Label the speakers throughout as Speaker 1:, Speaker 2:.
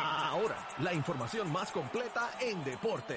Speaker 1: Ahora, la información más completa en deporte.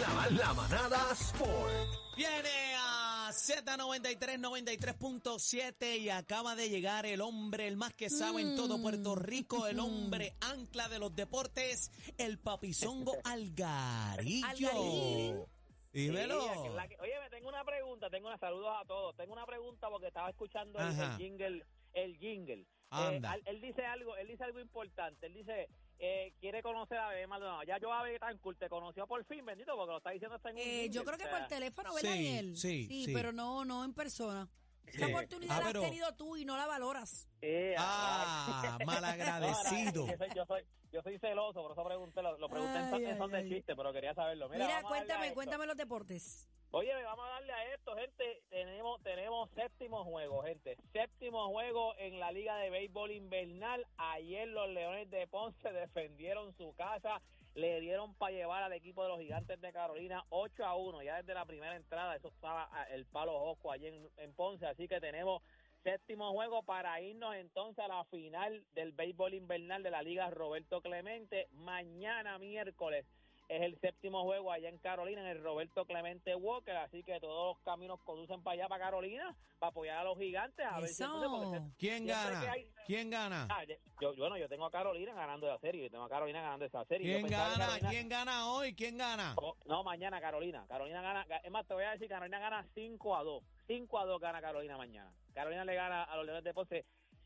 Speaker 1: La, la manada Sport.
Speaker 2: Viene a Z93, 93.7 y acaba de llegar el hombre, el más que sabe en todo Puerto Rico, el hombre ancla de los deportes, el papizongo Algarillo.
Speaker 3: Algarín.
Speaker 2: Dímelo.
Speaker 4: Sí, que la que- oye, me tengo una pregunta, tengo una saludos a todos. Tengo una pregunta porque estaba escuchando el, jingle, el jingle.
Speaker 2: Anda.
Speaker 4: Eh, al- él dice algo, él dice algo importante. Él dice, eh, quiere conocer a Bebé Maldonado. Ya yo a Bebé Betancourt te conoció por fin, bendito, porque lo está diciendo hasta en un
Speaker 3: Eh, yo creo que por teléfono, ¿verdad,
Speaker 2: Sí,
Speaker 3: Daniel?
Speaker 2: sí, sí.
Speaker 3: pero no, no en persona. Esa
Speaker 4: Sí.
Speaker 3: oportunidad
Speaker 2: Ah,
Speaker 3: la has tenido tú y no la valoras.
Speaker 4: eh,
Speaker 2: Ah, malagradecido.
Speaker 4: No, no, yo, soy, yo, soy, yo soy celoso, por eso pregunté, lo, lo pregunté en
Speaker 3: Ay,
Speaker 4: son- en
Speaker 3: ay,
Speaker 4: de chiste, pero quería saberlo. Mira,
Speaker 3: Mira, cuéntame, cuéntame los deportes.
Speaker 4: Oye, vamos a darle a esto, gente. Tenemos tenemos séptimo juego, gente. Séptimo juego en la Liga de Béisbol Invernal. Ayer los Leones de Ponce defendieron su casa. Le dieron para llevar al equipo de los Gigantes de Carolina 8 a 1. Ya desde la primera entrada, eso estaba el palo Josco allí en, en Ponce. Así que tenemos séptimo juego para irnos entonces a la final del béisbol invernal de la Liga Roberto Clemente. Mañana miércoles es el séptimo juego allá en Carolina, en el Roberto Clemente Walker, así que todos los caminos conducen para allá, para Carolina, para apoyar a los gigantes. A ver si entonces,
Speaker 2: ¿Quién gana?
Speaker 4: hay-
Speaker 2: ¿Quién gana?
Speaker 4: Ah, yo, bueno, yo tengo a Carolina ganando la serie, yo tengo a Carolina ganando esa serie.
Speaker 2: ¿Quién gana?
Speaker 4: Carolina-
Speaker 2: ¿Quién gana hoy? ¿Quién gana?
Speaker 4: Oh, No, mañana Carolina. Carolina gana. Es más, te voy a decir, Carolina gana 5 a 2. 5 a 2 gana Carolina mañana. Carolina le gana a los Leones de Ponce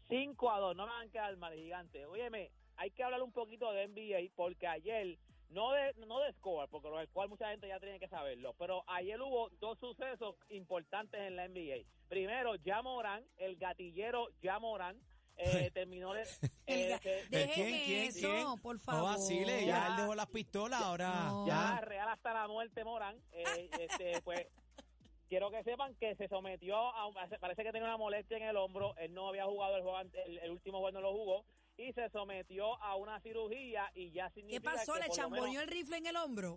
Speaker 4: 5 a 2. No me van a quedar mal, gigante. Óyeme, hay que hablar un poquito de NBA porque ayer, no de, no de score, porque lo del cual mucha gente ya tiene que saberlo, pero ayer hubo dos sucesos importantes en la NBA. Primero, ya Morán, el gatillero ya Morán, eh, terminó de...
Speaker 3: El
Speaker 4: eh,
Speaker 2: ¿Quién? ¿Quién?
Speaker 3: eso,
Speaker 2: ¿Qui?n
Speaker 3: por
Speaker 2: No
Speaker 3: favor.
Speaker 2: vacile, ya
Speaker 4: Ya.
Speaker 2: él dejó las pistolas, ahora.
Speaker 3: No.
Speaker 4: ya real hasta la muerte Morán eh, este pues quiero que sepan que se sometió a un- parece que tenía una molestia en el hombro él no había jugado el juego ante- el, el último juego no lo jugó y se sometió a una cirugía y ya
Speaker 3: ¿Qué
Speaker 4: significa
Speaker 3: pasó?
Speaker 4: que
Speaker 3: ¿Le
Speaker 4: por lo
Speaker 3: chamboneó
Speaker 4: menos-
Speaker 3: el rifle en el hombro?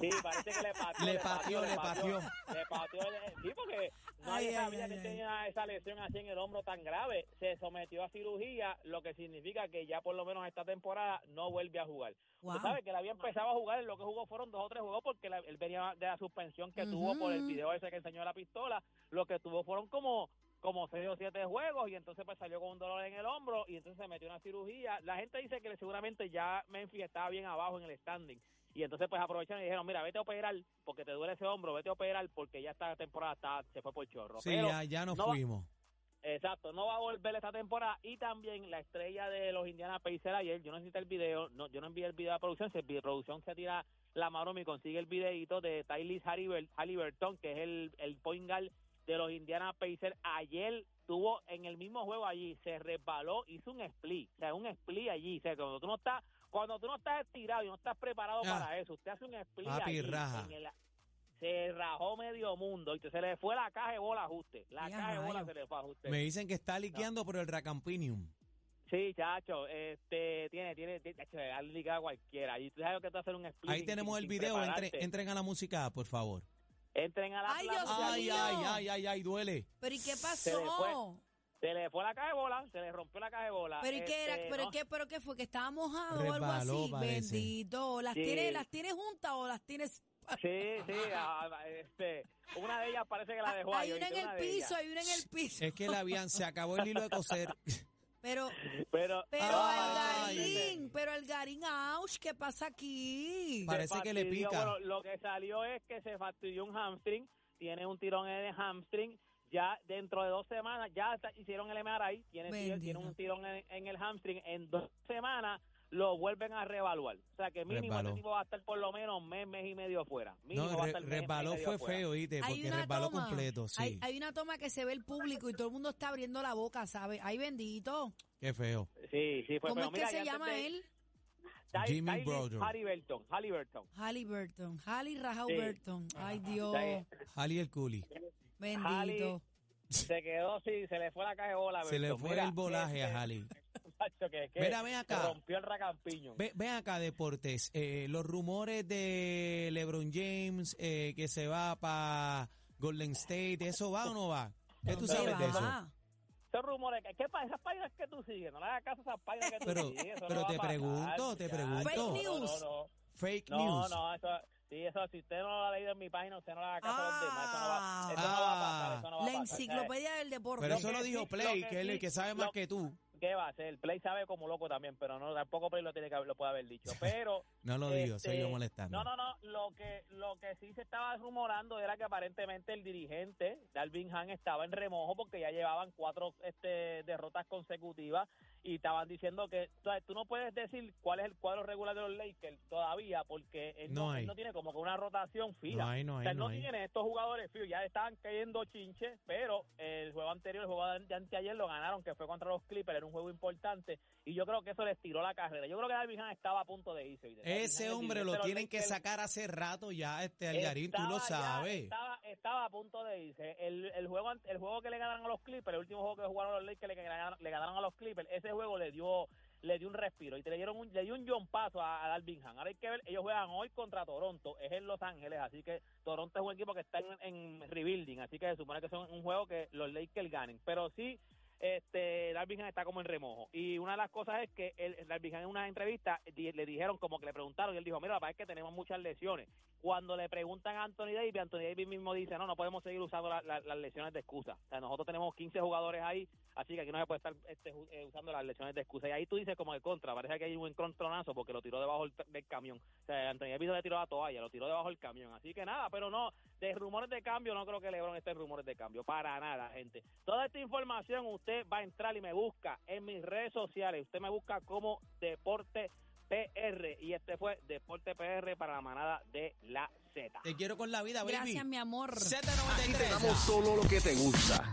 Speaker 4: Sí, parece que le pateó.
Speaker 2: Le pateó, le pateó.
Speaker 4: Le pateó. el- Sí, porque nadie
Speaker 3: Ay,
Speaker 4: sabía
Speaker 3: ay,
Speaker 4: que
Speaker 3: ay.
Speaker 4: tenía esa lesión así en el hombro tan grave. Se sometió a cirugía, lo que significa que ya por lo menos esta temporada no vuelve a jugar.
Speaker 3: Wow.
Speaker 4: Tú sabes que él había empezado a jugar, lo que jugó fueron dos o tres juegos porque la- él venía de la suspensión que tuvo por el video ese que enseñó la pistola. Lo que tuvo fueron como como seis o siete juegos y entonces pues salió con un dolor en el hombro y entonces se metió una cirugía. La gente dice que seguramente ya Memphis estaba bien abajo en el standing y entonces pues aprovecharon y dijeron, mira, vete a operar porque te duele ese hombro, vete a operar porque ya esta temporada está, se fue por chorro.
Speaker 2: Sí,
Speaker 4: Pero
Speaker 2: ya, ya nos
Speaker 4: no va-
Speaker 2: fuimos.
Speaker 4: Exacto, no va a volver esta temporada y también la estrella de los Indiana Pacers ayer, yo no necesito el video, no, yo no envié el video a producción, si el producción se tira la mano me consigue el videito de Hallibert- Halliburton, que es el, el point guard de los Indiana Pacers, ayer tuvo en el mismo juego allí, se resbaló, hizo un split, o sea, un split allí, o sea, cuando tú no estás, cuando tú no estás estirado y no estás preparado
Speaker 2: Ah.
Speaker 4: para eso, usted hace un split
Speaker 2: Papi,
Speaker 4: allí
Speaker 2: raja.
Speaker 4: en el- se rajó medio mundo y se le fue la caja de bola ajuste, la caja de bola se le fue a ajuste.
Speaker 2: Me dicen que está liqueando por el Racampinium.
Speaker 4: Sí, chacho, este, tiene, tiene, ha ligado cualquiera. Y tú sabes que te hacer un split.
Speaker 2: Ahí
Speaker 4: sin-
Speaker 2: tenemos
Speaker 4: sin-
Speaker 2: el video. Entre-
Speaker 4: prepararte.
Speaker 2: entren a la música, por favor.
Speaker 4: Entren a la
Speaker 3: Ay,
Speaker 4: la-
Speaker 2: Ay, ay, ay, ay, ay, duele.
Speaker 3: ¿Pero y qué
Speaker 4: Se le fue.
Speaker 3: pasó?
Speaker 4: Se le fue la caja de bola, se le rompió la caja de bola.
Speaker 3: ¿Pero y qué era?
Speaker 4: Este,
Speaker 3: ¿Pero
Speaker 4: no,
Speaker 3: qué, pero qué fue? ¿Que estaba mojado o algo así?
Speaker 2: parece.
Speaker 3: Bendito. ¿Las
Speaker 4: Sí.
Speaker 3: tienes las tienes juntas o las tienes...?
Speaker 4: Sí, sí, ah, este, una de ellas parece que la dejó
Speaker 3: hay
Speaker 4: ahí.
Speaker 3: una en el piso,
Speaker 4: ellas.
Speaker 3: hay una en el piso.
Speaker 2: Es que la habían, se acabó el hilo de coser.
Speaker 3: Pero,
Speaker 4: Pero,
Speaker 3: pero
Speaker 2: Ay.
Speaker 3: Algarín, pero Algarín, ouch, ¿qué pasa aquí?
Speaker 2: Pa- Parece que le pica.
Speaker 4: Bueno, lo que salió es que se fastidió un hamstring, tiene un tirón en el hamstring. Ya dentro de dos semanas, ya hicieron el MRI, tiene, tiene un tirón en, en el hamstring. En dos semanas lo vuelven a reevaluar. O sea que mínimo
Speaker 2: Resbaló.
Speaker 4: este tipo va a estar por lo menos mes, mes y medio fuera. Mínimo
Speaker 2: No, re- resbaló fue
Speaker 4: fuera.
Speaker 2: feo, ¿viste? Porque resbaló
Speaker 3: toma,
Speaker 2: completo, sí.
Speaker 3: Hay, hay una toma que se ve el público y todo el mundo está abriendo la boca, ¿sabes? Ay, bendito.
Speaker 2: Qué feo.
Speaker 4: Sí, sí, fue
Speaker 3: ¿Cómo
Speaker 4: pero
Speaker 3: es que
Speaker 4: mira,
Speaker 3: se llama
Speaker 4: de-
Speaker 3: él?
Speaker 4: Ty-
Speaker 2: Jimmy Brother.
Speaker 4: Halliburton, Halliburton.
Speaker 3: Halliburton. Hallie Rajau
Speaker 4: Sí.
Speaker 3: Burton. Ay, Dios.
Speaker 2: Ali el Culi.
Speaker 3: Bendito.
Speaker 4: Se quedó, sí, se le fue la caja de bola.
Speaker 2: Se le fue
Speaker 4: Mira,
Speaker 2: el volaje
Speaker 4: este,
Speaker 2: a Ali.
Speaker 4: Que, que
Speaker 2: Mira, ven acá.
Speaker 4: Se rompió el racampiño.
Speaker 2: Ve- Ven acá, Deportes. Eh, los rumores de LeBron James eh, que se va para Golden State, ¿eso va o no va? ¿Qué tú
Speaker 3: ¿Dónde
Speaker 2: sabes de eso?
Speaker 3: va?
Speaker 4: Esos rumores, ¿qué, qué pa- esas páginas que tú sigues? No le hagas caso a esas páginas que tú
Speaker 2: Pero-
Speaker 4: sigues. eso
Speaker 2: pero
Speaker 4: no
Speaker 2: te pregunto, te pregunto.
Speaker 3: Fake
Speaker 4: No,
Speaker 3: news.
Speaker 4: No, no,
Speaker 2: Fake
Speaker 4: no,
Speaker 2: news.
Speaker 4: no, eso, sí, eso, si usted no lo ha leído en mi página, usted no le haga caso a los demás. Eso no va, eso no va a pasar, eso no va a
Speaker 3: La
Speaker 4: pasar.
Speaker 3: Enciclopedia del deporte.
Speaker 2: Pero
Speaker 4: Lo
Speaker 2: eso
Speaker 4: que
Speaker 2: lo dijo
Speaker 4: sí-
Speaker 2: Play,
Speaker 4: lo
Speaker 2: que él es el
Speaker 4: sí-
Speaker 2: que sabe más
Speaker 4: lo-
Speaker 2: que tú.
Speaker 4: ¿Qué va a hacer? El Play sabe como loco también, pero no tampoco Play lo tiene que lo puede haber dicho. Pero
Speaker 2: No lo digo, soy yo
Speaker 4: Este,
Speaker 2: molestando.
Speaker 4: no, no, no. Lo que, lo que sí se estaba rumorando era que aparentemente el dirigente, Dalvin Han, estaba en remojo porque ya llevaban cuatro este, derrotas consecutivas y estaban diciendo que o sea, tú no puedes decir cuál es el cuadro regular de los Lakers todavía porque él
Speaker 2: No
Speaker 4: no, él
Speaker 2: hay.
Speaker 4: no tiene como que una rotación fija.
Speaker 2: No hay, no
Speaker 4: O
Speaker 2: hay,
Speaker 4: sea, él
Speaker 2: no
Speaker 4: no
Speaker 2: hay.
Speaker 4: tiene estos jugadores fijos, ya estaban cayendo chinches, pero el juego anterior, el juego de anteayer lo ganaron, que fue contra los Clippers, era un juego importante, y yo creo que eso les tiró la carrera. Yo creo que Han estaba a punto de irse.
Speaker 2: Ese hombre lo tienen que sacar hace rato ya, este Algarín, tú lo
Speaker 4: ya-
Speaker 2: sabes.
Speaker 4: Estaba, a punto de irse. El, el juego el juego que le ganaron a los Clippers, el último juego que jugaron los Lakers, le ganaron, le ganaron a los Clippers, ese juego le dio le dio un respiro y te le dieron un, le dio un John paso a, a Dalvin Han. Ahora hay que ver, ellos juegan hoy contra Toronto, es en Los Ángeles, así que Toronto es un equipo que está en, en rebuilding, así que se supone que es un juego que los Lakers ganen, pero sí este Han está como en remojo. Y una de las cosas es que el, Han en una entrevista le dijeron como que le preguntaron y él dijo mira la verdad es que tenemos muchas lesiones cuando le preguntan a Anthony Davis Anthony Davis mismo dice no no podemos seguir usando la- la- las lesiones de excusa o sea nosotros tenemos 15 jugadores ahí así que aquí no se puede estar este, eh, usando las lesiones de excusa. Y ahí tú dices como de contra parece que hay un encontronazo porque lo tiró debajo del, del camión. O sea Anthony Davis le tiró la toalla lo tiró debajo del camión. Así que nada pero no de rumores de cambio no creo que LeBron esté en rumores de cambio para nada gente toda esta información usted va a entrar y me busca en mis redes sociales usted me busca como Deporte PR y este fue Deporte PR para la manada de la Z
Speaker 2: Te quiero con la vida, baby.
Speaker 3: Gracias, mi amor.
Speaker 1: Aquí te
Speaker 2: Z93.
Speaker 1: damos solo lo que te gusta.